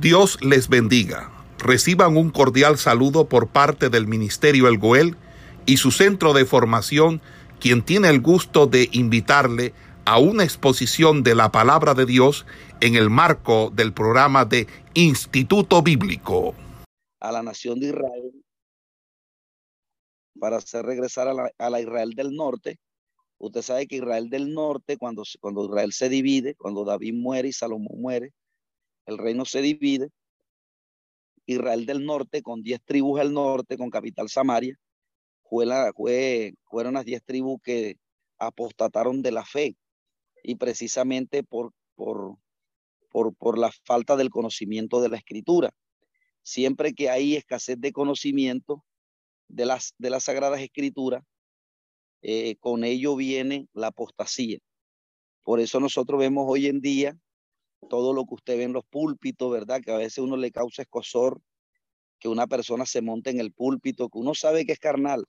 Dios les bendiga. Reciban un cordial saludo por parte del Ministerio El Goel y su centro de formación, quien tiene el gusto de invitarle a una exposición de la palabra de Dios en el marco del programa de Instituto Bíblico. A la nación de Israel para hacer regresar a la, a Israel del norte. Usted sabe que Israel del norte, cuando, cuando Israel se divide, cuando David muere y Salomón muere, el reino se divide. Israel del norte, con diez tribus al norte, con capital Samaria, fue la, fue, fueron las diez tribus que apostataron de la fe y precisamente por, por, por, por la falta del conocimiento de la escritura. Siempre que hay escasez de conocimiento de las, de las sagradas escrituras, eh, con ello viene la apostasía. Por eso nosotros vemos hoy en día todo lo que usted ve en los púlpitos, ¿verdad? Que a veces uno le causa escosor que una persona se monte en el púlpito, que uno sabe que es carnal,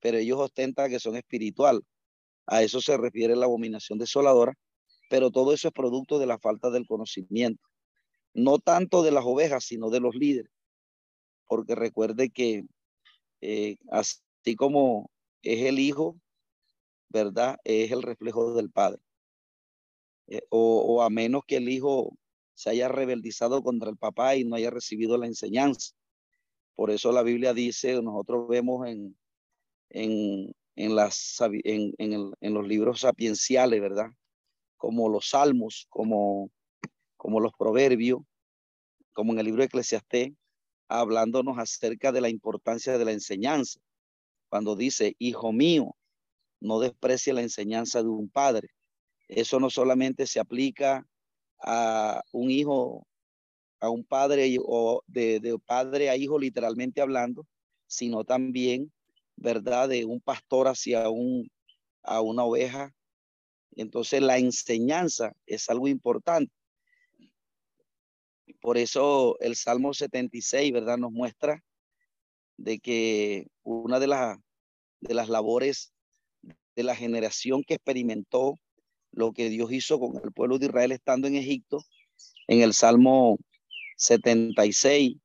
pero ellos ostentan que son espiritual. A eso se refiere la abominación desoladora, pero todo eso es producto de la falta del conocimiento, no tanto de las ovejas, sino de los líderes, porque recuerde que eh, así como es el hijo, ¿verdad? Es el reflejo del padre. Eh, o, a menos que el hijo se haya rebeldizado contra el papá y no haya recibido la enseñanza. Por eso la Biblia dice, nosotros vemos en, en, en, en, los libros sapienciales, ¿verdad? Como los salmos, como, como los proverbios, como en el libro de Eclesiastés, hablándonos acerca de la importancia de la enseñanza. Cuando dice, hijo mío, no desprecie la enseñanza de un padre, eso no solamente se aplica a un hijo, a un padre o de, padre a hijo literalmente hablando, sino también, ¿verdad? De un pastor hacia un, a una oveja. Entonces la enseñanza es algo importante. Por eso el Salmo 76, ¿verdad? Nos muestra de que una de, las de las labores de la generación que experimentó lo que Dios hizo con el pueblo de Israel estando en Egipto, en el Salmo 76,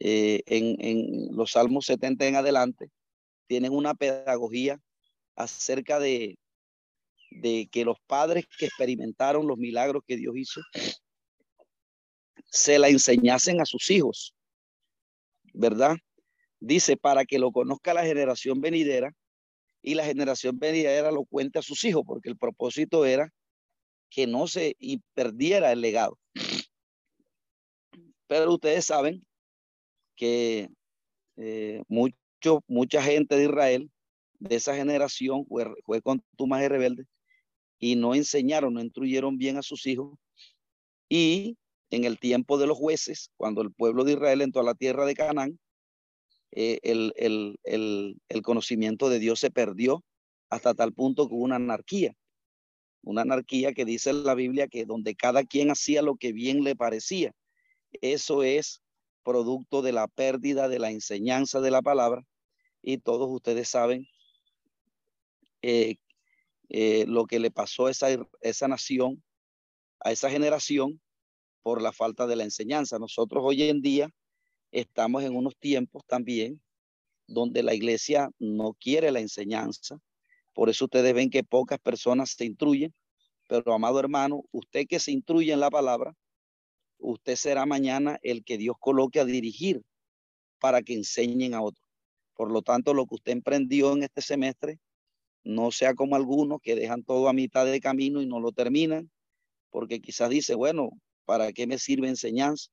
eh, en, en los Salmos 70 en adelante, tienen una pedagogía acerca de, de que los padres que experimentaron los milagros que Dios hizo se la enseñasen a sus hijos, ¿verdad? Dice, para que lo conozca la generación venidera y la generación venidera lo cuente a sus hijos, porque el propósito era que no se perdiera el legado. Pero ustedes saben que eh, mucho, mucha gente de Israel, de esa generación, fue, fue más y rebelde y no enseñaron, no instruyeron bien a sus hijos. Y en el tiempo de los jueces, cuando el pueblo de Israel entró a la tierra de Canaán, eh, el, el, el, el, conocimiento de Dios se perdió hasta tal punto que una anarquía. Una anarquía que dice la Biblia que donde cada quien hacía lo que bien le parecía. Eso es producto de la pérdida de la enseñanza de la palabra. Y todos ustedes saben eh, eh, lo que le pasó a esa, esa nación, a esa generación, por la falta de la enseñanza. Nosotros hoy en día estamos en unos tiempos también donde la iglesia no quiere la enseñanza. Por eso ustedes ven que pocas personas se instruyen. Pero, amado hermano, usted que se instruye en la palabra, usted será mañana el que Dios coloque a dirigir para que enseñen a otros. Por lo tanto, lo que usted emprendió en este semestre, no sea como algunos que dejan todo a mitad de camino y no lo terminan, porque quizás dice, bueno, ¿para qué me sirve enseñanza?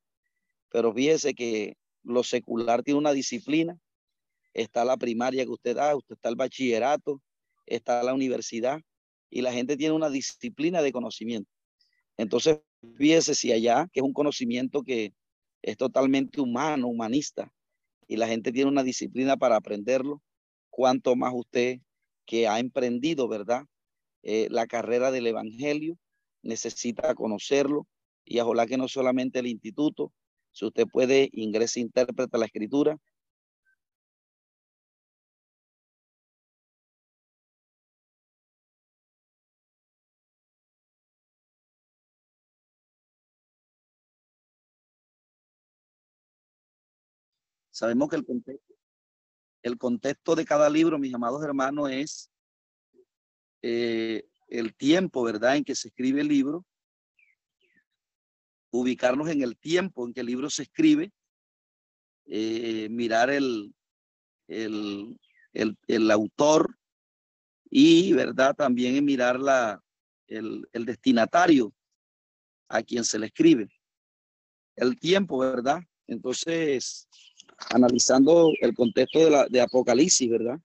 Pero fíjese que lo secular tiene una disciplina. Está la primaria que usted da, usted está el bachillerato, está la universidad y la gente tiene una disciplina de conocimiento. Entonces, fíjese si allá, que es un conocimiento que es totalmente humano, humanista, y la gente tiene una disciplina para aprenderlo, cuanto más usted que ha emprendido, ¿verdad? Eh, la carrera del Evangelio, necesita conocerlo, y ojalá que no solamente el instituto, si usted puede, ingrese intérprete a la escritura. Sabemos que el contexto, el contexto de cada libro, mis amados hermanos, es eh, el tiempo, ¿verdad?, en que se escribe el libro ubicarnos en el tiempo en que el libro se escribe, eh, mirar el, el, el, autor y, ¿verdad?, también mirar la, el, el destinatario a quien se le escribe. El tiempo, ¿verdad? Entonces, analizando el contexto de, la, de Apocalipsis, ¿verdad?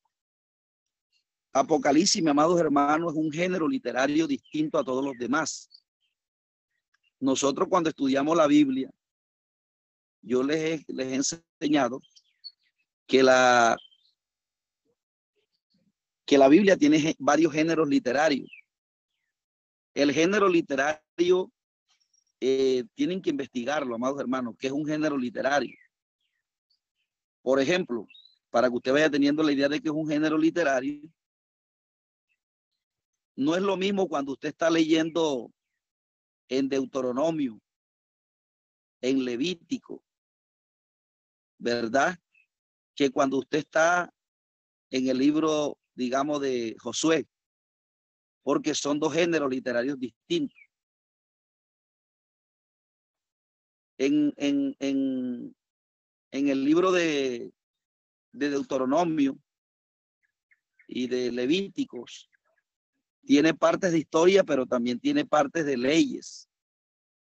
Apocalipsis, mi amados hermanos, es un género literario distinto a todos los demás. Nosotros cuando estudiamos la Biblia, yo les he, les he enseñado que la, que la Biblia tiene varios géneros literarios. El género literario eh, tienen que investigarlo, amados hermanos, que es un género literario. Por ejemplo, para que usted vaya teniendo la idea de que es un género literario, no es lo mismo cuando usted está leyendo en Deuteronomio, en Levítico, ¿verdad? Que cuando usted está en el libro, digamos, de Josué, porque son dos géneros literarios distintos. En, en, en, el libro de, de Deuteronomio y de Levíticos, tiene partes de historia, pero también tiene partes de leyes.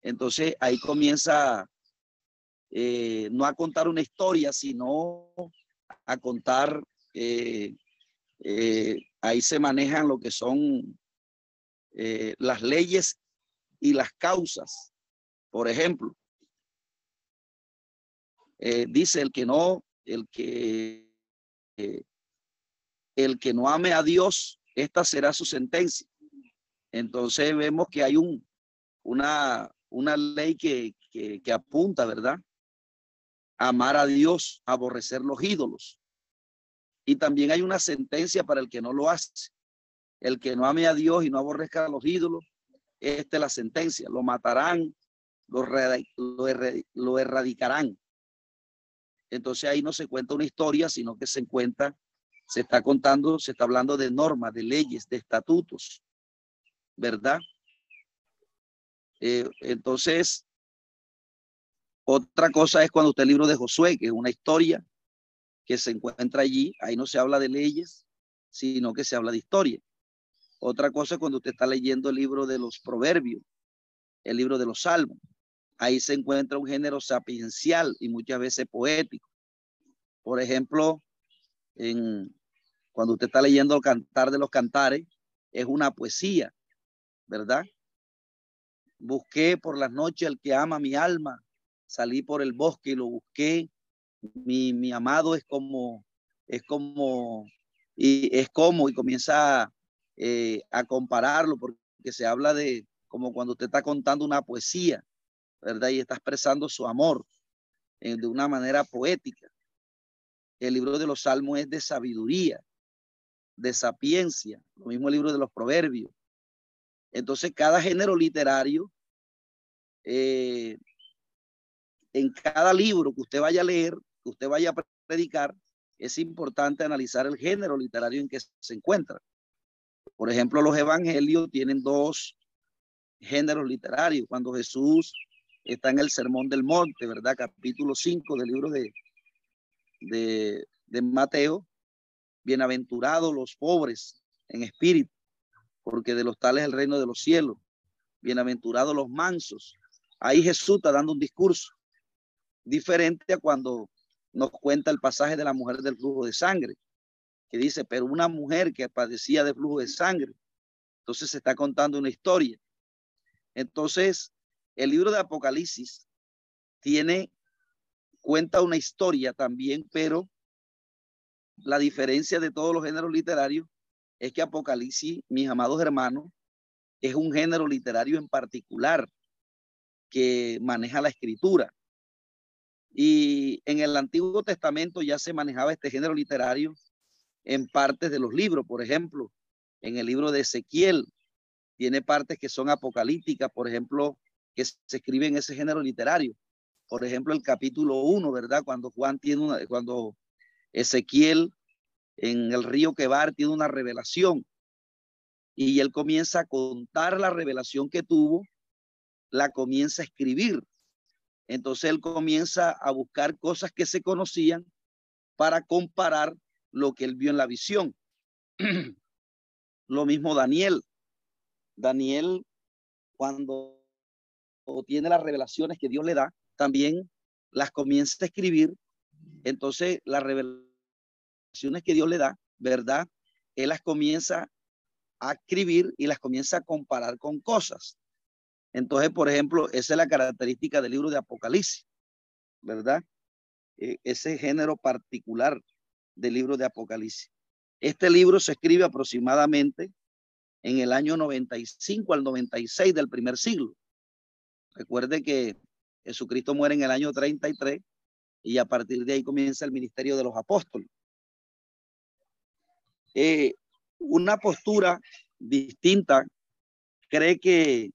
Entonces ahí comienza eh, no a contar una historia, sino a contar, eh, eh, ahí se manejan lo que son las leyes y las causas. Por ejemplo, dice el que no, el que, el que no ame a Dios esta será su sentencia. Entonces vemos que hay un, una, ley que, que, apunta, ¿verdad? amar a Dios, aborrecer los ídolos. Y también hay una sentencia para el que no lo hace. El que no ame a Dios y no aborrezca a los ídolos, esta es la sentencia. Lo matarán, lo, erradicarán. Entonces ahí no se cuenta una historia, sino que se encuentra se está contando, se está hablando de normas, de leyes, de estatutos, ¿verdad? Eh, entonces, otra cosa es cuando usted el libro de Josué, que es una historia que se encuentra allí, ahí no se habla de leyes, sino que se habla de historia. Otra cosa es cuando usted está leyendo el libro de los proverbios, el libro de los salmos. Ahí se encuentra un género sapiencial y muchas veces poético. Por ejemplo, cuando usted está leyendo el cantar de los cantares, es una poesía, ¿verdad? Busqué por las noches al que ama mi alma, salí por el bosque y lo busqué. Mi, mi amado es como, es como, y es como, y comienza eh, a compararlo, porque se habla de como cuando usted está contando una poesía, ¿verdad? Y está expresando su amor eh, de una manera poética. El libro de los salmos es de sabiduría, de sapiencia, lo mismo el libro de los proverbios. Entonces, cada género literario, eh, en cada libro que usted vaya a leer, que usted vaya a predicar, es importante analizar el género literario en que se encuentra. Por ejemplo, los evangelios tienen dos géneros literarios. Cuando Jesús está en el Sermón del Monte, ¿verdad? Capítulo 5 del libro de, de, Mateo, bienaventurados los pobres en espíritu, porque de los tales es el reino de los cielos, bienaventurados los mansos. Ahí Jesús está dando un discurso diferente a cuando nos cuenta el pasaje de la mujer del flujo de sangre, que dice, pero una mujer que padecía de flujo de sangre, entonces se está contando una historia. Entonces, el libro de Apocalipsis tiene cuenta una historia también, pero la diferencia de todos los géneros literarios es que Apocalipsis, mis amados hermanos, es un género literario en particular que maneja la escritura. Y en el Antiguo Testamento ya se manejaba este género literario en partes de los libros. Por ejemplo, en el libro de Ezequiel tiene partes que son apocalípticas, por ejemplo, que se escribe en ese género literario. Por ejemplo, el capítulo 1, ¿verdad? Cuando Juan tiene una, cuando Ezequiel en el río Quebar tiene una revelación y él comienza a contar la revelación que tuvo, la comienza a escribir. Entonces él comienza a buscar cosas que se conocían para comparar lo que él vio en la visión. lo mismo Daniel. Daniel, cuando tiene las revelaciones que Dios le da, también las comienza a escribir. Entonces, las revelaciones que Dios le da, ¿verdad? Él las comienza a escribir y las comienza a comparar con cosas. Entonces, por ejemplo, esa es la característica del libro de Apocalipsis, ¿verdad? E, ese género particular del libro de Apocalipsis. Este libro se escribe aproximadamente en el año 95 al 96 del primer siglo. Recuerde que Jesucristo muere en el año 33 y a partir de ahí comienza el ministerio de los apóstoles. Eh, una postura distinta cree que,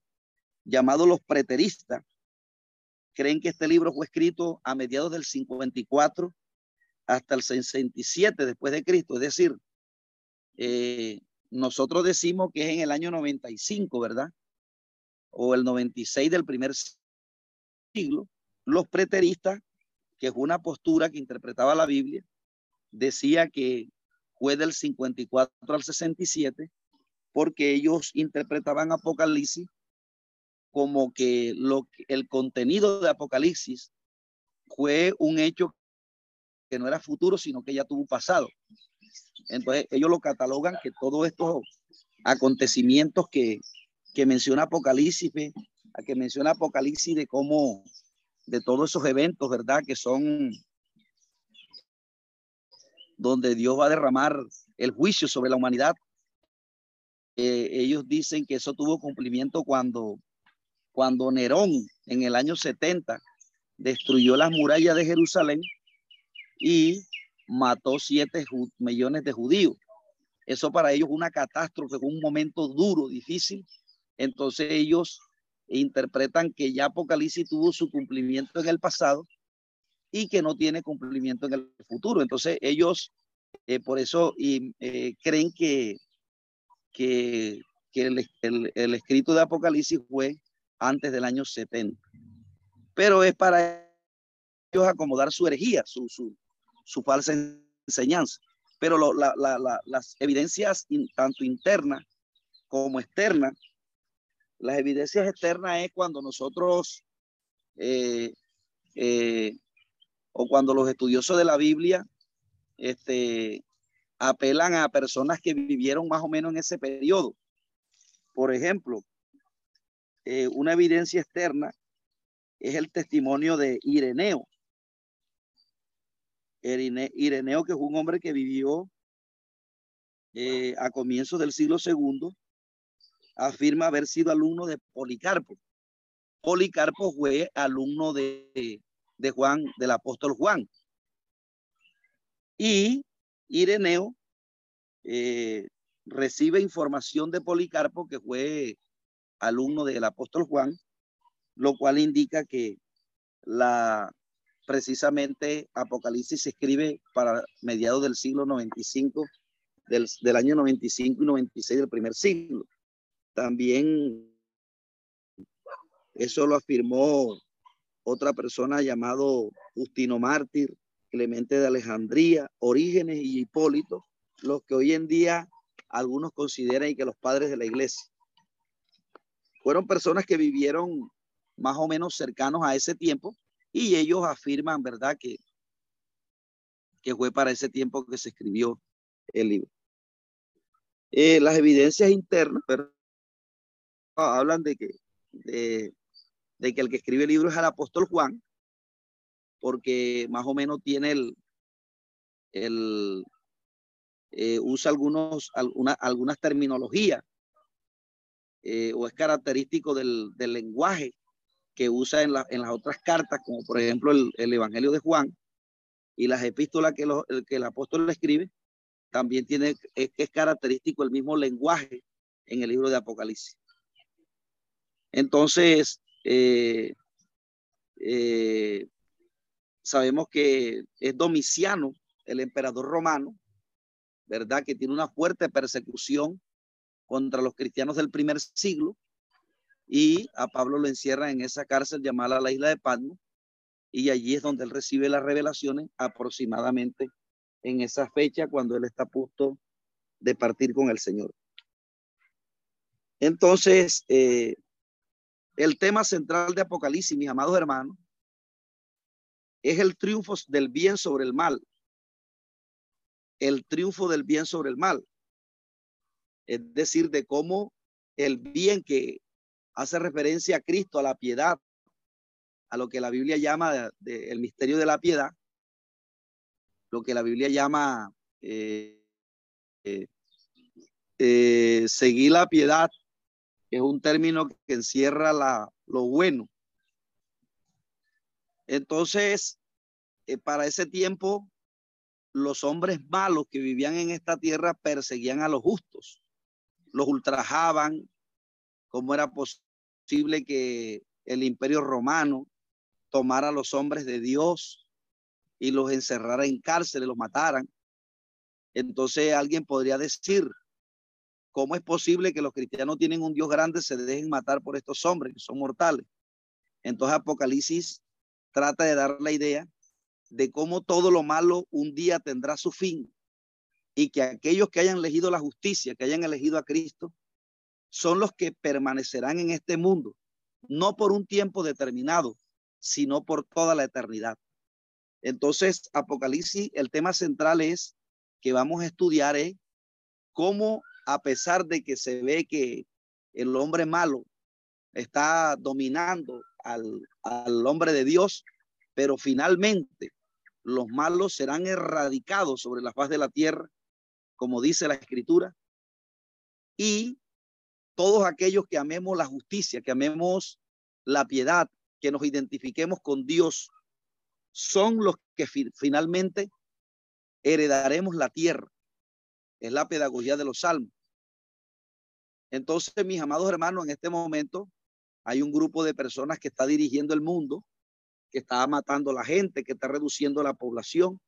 llamado los preteristas, creen que este libro fue escrito a mediados del 54 hasta el 67 después de Cristo, es decir, eh, nosotros decimos que es en el año 95, ¿verdad? O el 96 del primer siglo, los preteristas, que es una postura que interpretaba la Biblia, decía que fue del 54 al 67, porque ellos interpretaban Apocalipsis como que lo, el contenido de Apocalipsis fue un hecho que no era futuro, sino que ya tuvo pasado. Entonces ellos lo catalogan que todos estos acontecimientos que, que menciona Apocalipsis, a que menciona Apocalipsis de cómo, de todos esos eventos, ¿verdad? Que son donde Dios va a derramar el juicio sobre la humanidad. Eh, ellos dicen que eso tuvo cumplimiento cuando, cuando Nerón en el año 70 destruyó las murallas de Jerusalén y mató siete millones de judíos. Eso para ellos una catástrofe, un momento duro, difícil. Entonces ellos interpretan que ya Apocalipsis tuvo su cumplimiento en el pasado y que no tiene cumplimiento en el futuro. Entonces ellos eh, por eso eh, creen que, que, el, escrito de Apocalipsis fue antes del año 70. Pero es para ellos acomodar su herejía, su, su, su falsa enseñanza. Pero las evidencias tanto internas como externas, las evidencias externas es cuando nosotros eh, eh, o cuando los estudiosos de la Biblia este, apelan a personas que vivieron más o menos en ese periodo. Por ejemplo, eh, una evidencia externa es el testimonio de Ireneo. Ireneo, que es un hombre que vivió a comienzos del siglo segundo, afirma haber sido alumno de Policarpo. Policarpo fue alumno de, de Juan, del apóstol Juan. Y Ireneo eh, recibe información de Policarpo, que fue alumno del apóstol Juan, lo cual indica que la precisamente Apocalipsis se escribe para mediados del siglo 95, del, del año 95 y 96 del primer siglo. También eso lo afirmó otra persona llamado Justino Mártir, Clemente de Alejandría, Orígenes y Hipólito, los que hoy en día algunos consideran y que los padres de la iglesia. Fueron personas que vivieron más o menos cercanos a ese tiempo y ellos afirman, ¿verdad?, que, que fue para ese tiempo que se escribió el libro. Eh, las evidencias internas pero, hablan de que, de, que el que escribe el libro es el apóstol Juan, porque más o menos tiene el, el eh, usa algunos, alguna, algunas terminologías eh, o es característico del, del lenguaje que usa en, en las otras cartas, como por ejemplo el, Evangelio de Juan y las epístolas que, que el apóstol escribe, también tiene, es, es característico el mismo lenguaje en el libro de Apocalipsis. Entonces, eh, eh, sabemos que es Domiciano, el emperador romano, ¿verdad? Que tiene una fuerte persecución contra los cristianos del primer siglo y a Pablo lo encierra en esa cárcel llamada la isla de Patmos y allí es donde él recibe las revelaciones aproximadamente en esa fecha cuando él está a punto de partir con el Señor. Entonces, eh, el tema central de Apocalipsis, mis amados hermanos, es el triunfo del bien sobre el mal. El triunfo del bien sobre el mal. Es decir, de cómo el bien que hace referencia a Cristo, a la piedad, a lo que la Biblia llama el misterio de la piedad, lo que la Biblia llama eh, eh, eh, seguir la piedad, es un término que encierra la, lo bueno. Entonces, para ese tiempo, los hombres malos que vivían en esta tierra perseguían a los justos, los ultrajaban, cómo era posible que el imperio romano tomara a los hombres de Dios y los encerrara en cárceles, los mataran. Entonces alguien podría decir, ¿cómo es posible que los cristianos tienen un Dios grande se dejen matar por estos hombres que son mortales? Entonces Apocalipsis trata de dar la idea de cómo todo lo malo un día tendrá su fin y que aquellos que hayan elegido la justicia, que hayan elegido a Cristo, son los que permanecerán en este mundo, no por un tiempo determinado, sino por toda la eternidad. Entonces, Apocalipsis, el tema central es que vamos a estudiar es cómo, a pesar de que se ve que el hombre malo está dominando al, al hombre de Dios, pero finalmente los malos serán erradicados sobre la faz de la tierra, como dice la escritura, y todos aquellos que amemos la justicia, que amemos la piedad, que nos identifiquemos con Dios, son los que finalmente heredaremos la tierra. Es la pedagogía de los salmos. Entonces, mis amados hermanos, en este momento hay un grupo de personas que está dirigiendo el mundo, que está matando a la gente, que está reduciendo la población,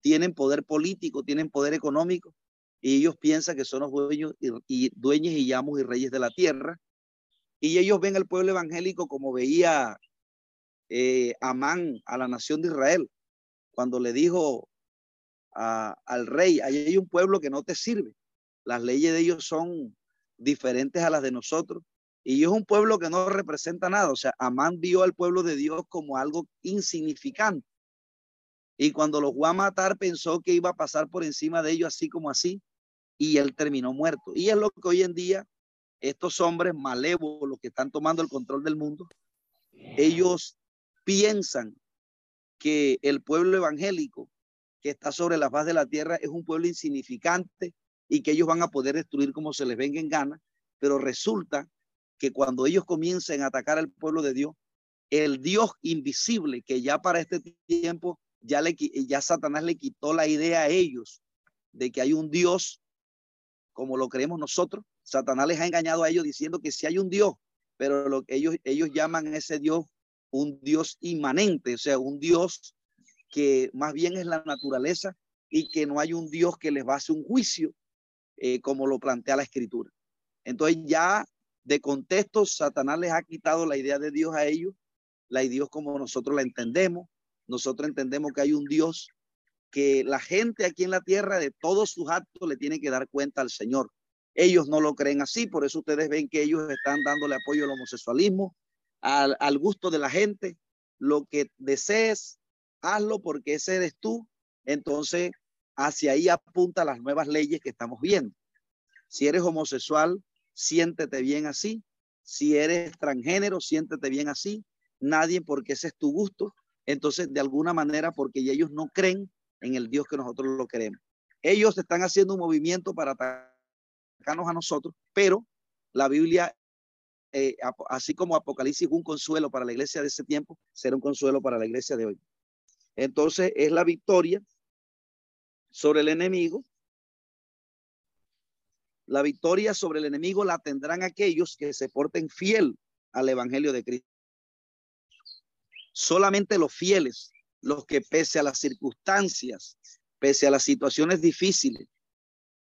tienen poder político, tienen poder económico, y ellos piensan que son los dueños y, dueños y amos y reyes de la tierra. Y ellos ven al pueblo evangélico como veía eh, Amán a la nación de Israel, cuando le dijo al rey, hay un pueblo que no te sirve, las leyes de ellos son diferentes a las de nosotros, y es un pueblo que no representa nada, o sea, Amán vio al pueblo de Dios como algo insignificante. Y cuando los fue a matar, pensó que iba a pasar por encima de ellos así como así, y él terminó muerto. Y es lo que hoy en día estos hombres malévolos que están tomando el control del mundo, ellos piensan que el pueblo evangélico que está sobre la faz de la tierra es un pueblo insignificante y que ellos van a poder destruir como se les venga en gana, pero resulta que cuando ellos comiencen a atacar al pueblo de Dios, el Dios invisible que ya para este tiempo ya le ya Satanás le quitó la idea a ellos de que hay un Dios como lo creemos nosotros. Satanás les ha engañado a ellos diciendo que si hay un Dios, pero lo que ellos ellos llaman ese Dios un Dios inmanente, o sea, un Dios que más bien es la naturaleza y que no hay un Dios que les va a hacer un juicio, eh, como lo plantea la escritura. Entonces ya de contexto, Satanás les ha quitado la idea de Dios a ellos, la de Dios como nosotros la entendemos. Nosotros entendemos que hay un Dios que la gente aquí en la tierra de todos sus actos le tiene que dar cuenta al Señor. Ellos no lo creen así, por eso ustedes ven que ellos están dándole apoyo al homosexualismo, al, gusto de la gente. Lo que desees, hazlo porque ese eres tú. Entonces, hacia ahí apunta las nuevas leyes que estamos viendo. Si eres homosexual, siéntete bien así. Si eres transgénero, siéntete bien así. Nadie porque ese es tu gusto. Entonces, de alguna manera, porque ellos no creen en el Dios que nosotros lo queremos. Ellos están haciendo un movimiento para atacarnos a nosotros, pero la Biblia eh, así como Apocalipsis un consuelo para la iglesia de ese tiempo, será un consuelo para la iglesia de hoy. Entonces es la victoria sobre el enemigo. La victoria sobre el enemigo la tendrán aquellos que se porten fiel al evangelio de Cristo. Solamente los fieles, los que pese a las circunstancias, pese a las situaciones difíciles,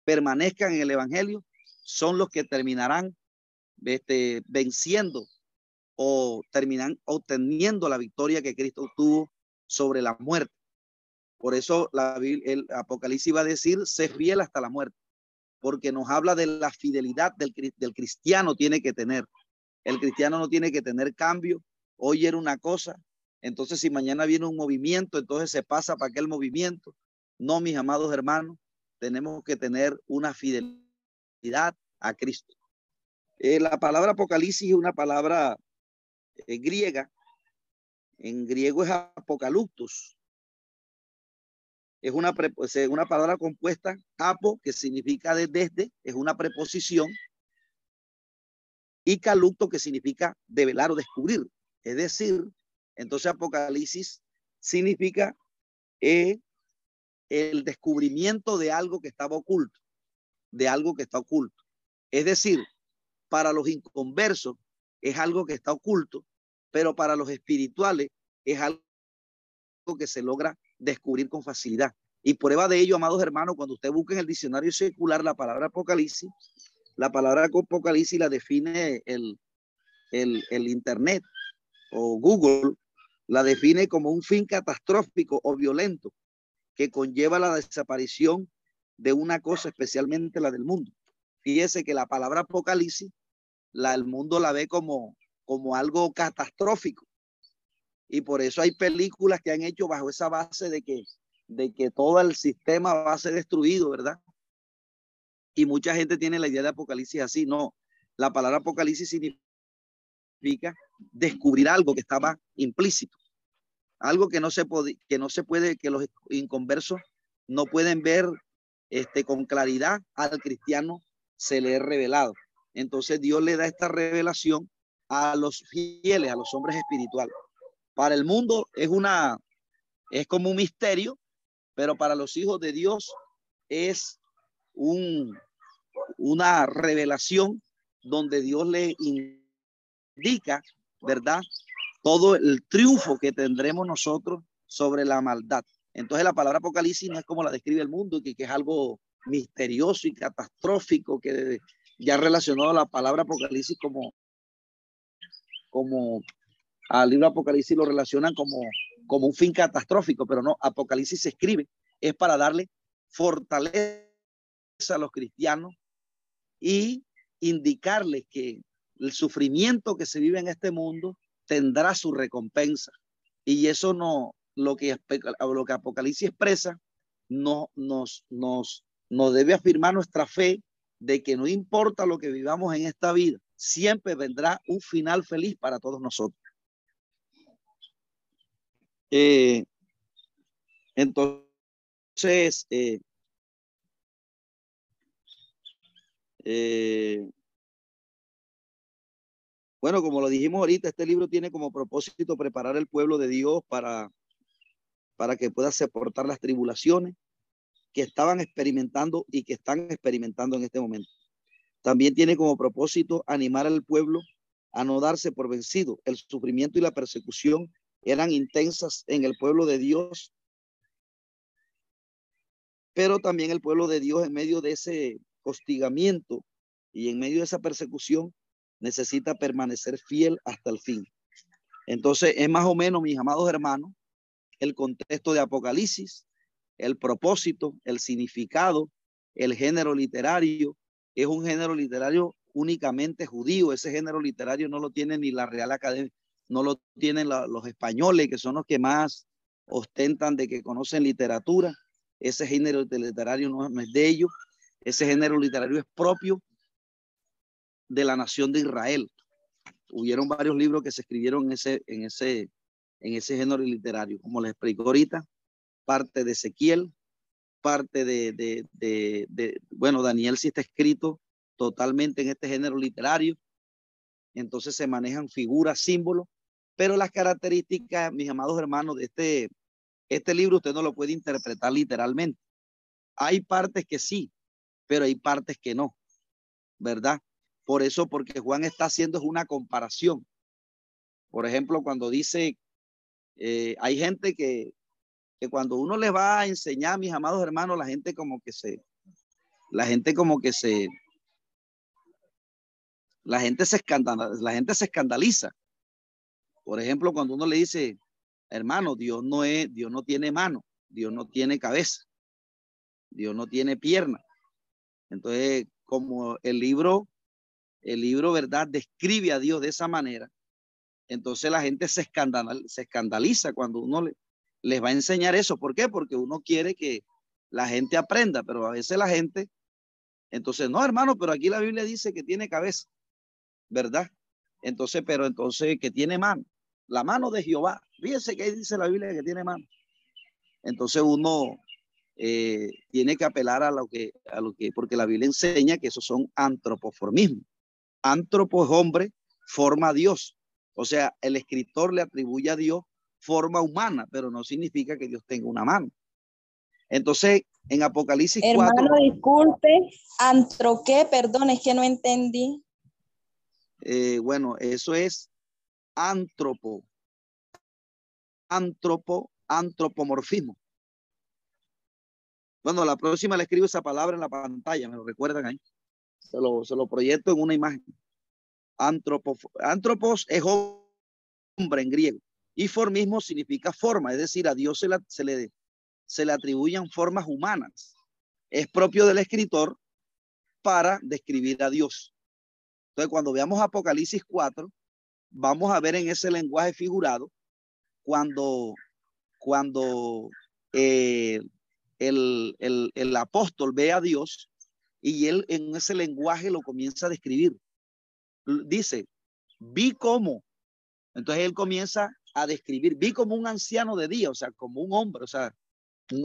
permanezcan en el Evangelio, son los que terminarán este, venciendo o terminan obteniendo la victoria que Cristo tuvo sobre la muerte. Por eso la, el Apocalipsis va a decir, sé fiel hasta la muerte, porque nos habla de la fidelidad del, cristiano tiene que tener. El cristiano no tiene que tener cambio. Hoy era una cosa, entonces si mañana viene un movimiento, entonces se pasa para aquel movimiento. No, mis amados hermanos, tenemos que tener una fidelidad a Cristo. Eh, la palabra apocalipsis es una palabra eh, griega. En griego es apocaliptus. Es una, una palabra compuesta, apo, que significa de desde, es una preposición, y calucto, que significa develar o descubrir. Es decir, entonces apocalipsis significa eh, el descubrimiento de algo que estaba oculto, de algo que está oculto. Es decir, para los inconversos es algo que está oculto, pero para los espirituales es algo que se logra descubrir con facilidad. Y prueba de ello, amados hermanos, cuando usted busca en el diccionario secular la palabra apocalipsis, la palabra apocalipsis la define el, el, Internet o Google, la define como un fin catastrófico o violento que conlleva la desaparición de una cosa, especialmente la del mundo. Fíjese que la palabra apocalipsis, el mundo la ve como, como algo catastrófico. Y por eso hay películas que han hecho bajo esa base de que, de que todo el sistema va a ser destruido, ¿verdad? Y mucha gente tiene la idea de apocalipsis así. No, la palabra apocalipsis significa descubrir algo que estaba implícito algo que no se puede, que no se puede, que los inconversos no pueden ver este, con claridad al cristiano se le es revelado. Entonces Dios le da esta revelación a los fieles, a los hombres espirituales. Para el mundo es una, es como un misterio, pero para los hijos de Dios es un, una revelación donde Dios le indica, ¿verdad? todo el triunfo que tendremos nosotros sobre la maldad. Entonces la palabra apocalipsis no es como la describe el mundo, que, que es algo misterioso y catastrófico, que ya relacionado a la palabra apocalipsis como, como al libro apocalipsis lo relacionan como, como un fin catastrófico, pero no, apocalipsis se escribe, es para darle fortaleza a los cristianos y indicarles que el sufrimiento que se vive en este mundo tendrá su recompensa. Y eso no, lo que, lo que Apocalipsis expresa, no, nos, nos, nos debe afirmar nuestra fe de que no importa lo que vivamos en esta vida, siempre vendrá un final feliz para todos nosotros. Eh, entonces, eh, eh, bueno, como lo dijimos ahorita, este libro tiene como propósito preparar el pueblo de Dios para, para que pueda soportar las tribulaciones que estaban experimentando y que están experimentando en este momento. También tiene como propósito animar al pueblo a no darse por vencido. El sufrimiento y la persecución eran intensas en el pueblo de Dios, pero también el pueblo de Dios en medio de ese hostigamiento y en medio de esa persecución necesita permanecer fiel hasta el fin. Entonces, es más o menos, mis amados hermanos, el contexto de Apocalipsis, el propósito, el significado, el género literario. Es un género literario únicamente judío. Ese género literario no lo tiene ni la Real Academia, no lo tienen los españoles, que son los que más ostentan de que conocen literatura. Ese género literario no es de ellos. Ese género literario es propio de la nación de Israel. Hubieron varios libros que se escribieron en ese, en ese, en ese género literario, como les explico ahorita, parte de Ezequiel, parte de, de, bueno, Daniel sí está escrito totalmente en este género literario, entonces se manejan figuras, símbolos, pero las características, mis amados hermanos, de este, este libro usted no lo puede interpretar literalmente. Hay partes que sí, pero hay partes que no, ¿verdad? Por eso, porque Juan está haciendo una comparación. Por ejemplo, cuando dice Eh, hay gente que, que cuando uno le va a enseñar, mis amados hermanos, la gente como que se, la gente como que se, la gente se escandaliza, la gente se escandaliza. Por ejemplo, cuando uno le dice, hermano, Dios no es, Dios no tiene mano, Dios no tiene cabeza, Dios no tiene pierna. Entonces, como el libro, el libro, ¿verdad?, describe a Dios de esa manera, entonces la gente se, se escandaliza cuando uno le, les va a enseñar eso. ¿Por qué? Porque uno quiere que la gente aprenda, pero a veces la gente, entonces, no, hermano, pero aquí la Biblia dice que tiene cabeza, ¿verdad? Entonces, pero entonces que tiene mano, la mano de Jehová. Fíjense que ahí dice la Biblia que tiene mano. Entonces uno eh, tiene que apelar a lo que, a lo que, porque la Biblia enseña que esos son antropoformismos. Antropo es hombre, forma a Dios. O sea, el escritor le atribuye a Dios forma humana, pero no significa que Dios tenga una mano. Entonces, en Apocalipsis Hermano, 4. disculpe, antro qué, perdón, es que no entendí. Eh, bueno, eso es antropo. Antropo, antropomorfismo. Bueno, la próxima le escribo esa palabra en la pantalla, me lo recuerdan ahí. Se lo, se lo proyecto en una imagen. Antropo, antropos es hombre en griego. Y formismo significa forma, es decir, a Dios se, se, le, se le atribuyen formas humanas. Es propio del escritor para describir a Dios. Entonces, cuando veamos Apocalipsis 4, vamos a ver en ese lenguaje figurado cuando, cuando eh, el, el, el, apóstol ve a Dios y él en ese lenguaje lo comienza a describir. Dice, vi cómo. Entonces él comienza a describir, vi como un anciano de día, o sea, como un hombre, o sea,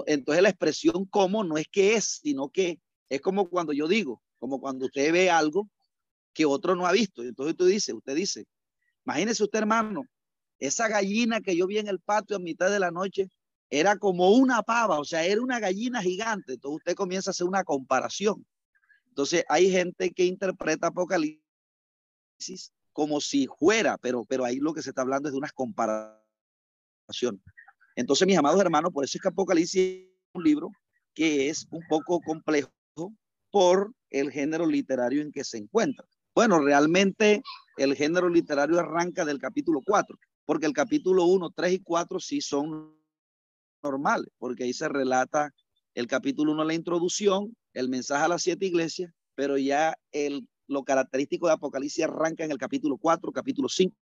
entonces la expresión como no es que es, sino que es como cuando yo digo, como cuando usted ve algo que otro no ha visto. Entonces tú dices, usted dice, imagínese usted hermano, esa gallina que yo vi en el patio a mitad de la noche era como una pava, o sea, era una gallina gigante. Entonces usted comienza a hacer una comparación. Entonces hay gente que interpreta Apocalipsis como si fuera, pero, pero ahí lo que se está hablando es de unas comparaciones. Entonces, mis amados hermanos, por eso es que Apocalipsis es un libro que es un poco complejo por el género literario en que se encuentra. Bueno, realmente el género literario arranca del capítulo 4, porque el capítulo 1, 3 y 4 sí son normales, porque ahí se relata el capítulo 1, la introducción, el mensaje a las siete iglesias, pero ya el lo característico de Apocalipsis arranca en el capítulo 4, capítulo 5.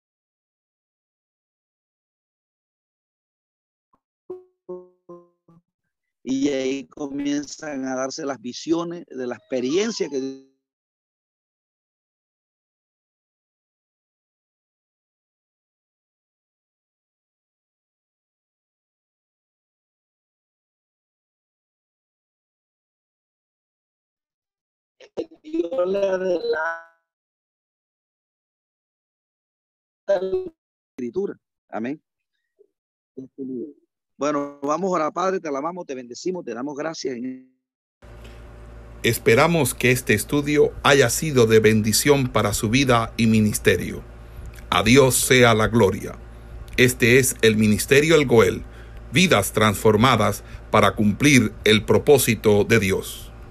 Y ahí comienzan a darse las visiones de la experiencia que Le escritura. Amén. Bueno, vamos a la Padre, te alabamos, te bendecimos, te damos gracias. Esperamos que este estudio haya sido de bendición para su vida y ministerio. A Dios sea la gloria. Este es el Ministerio El Goel, vidas transformadas para cumplir el propósito de Dios.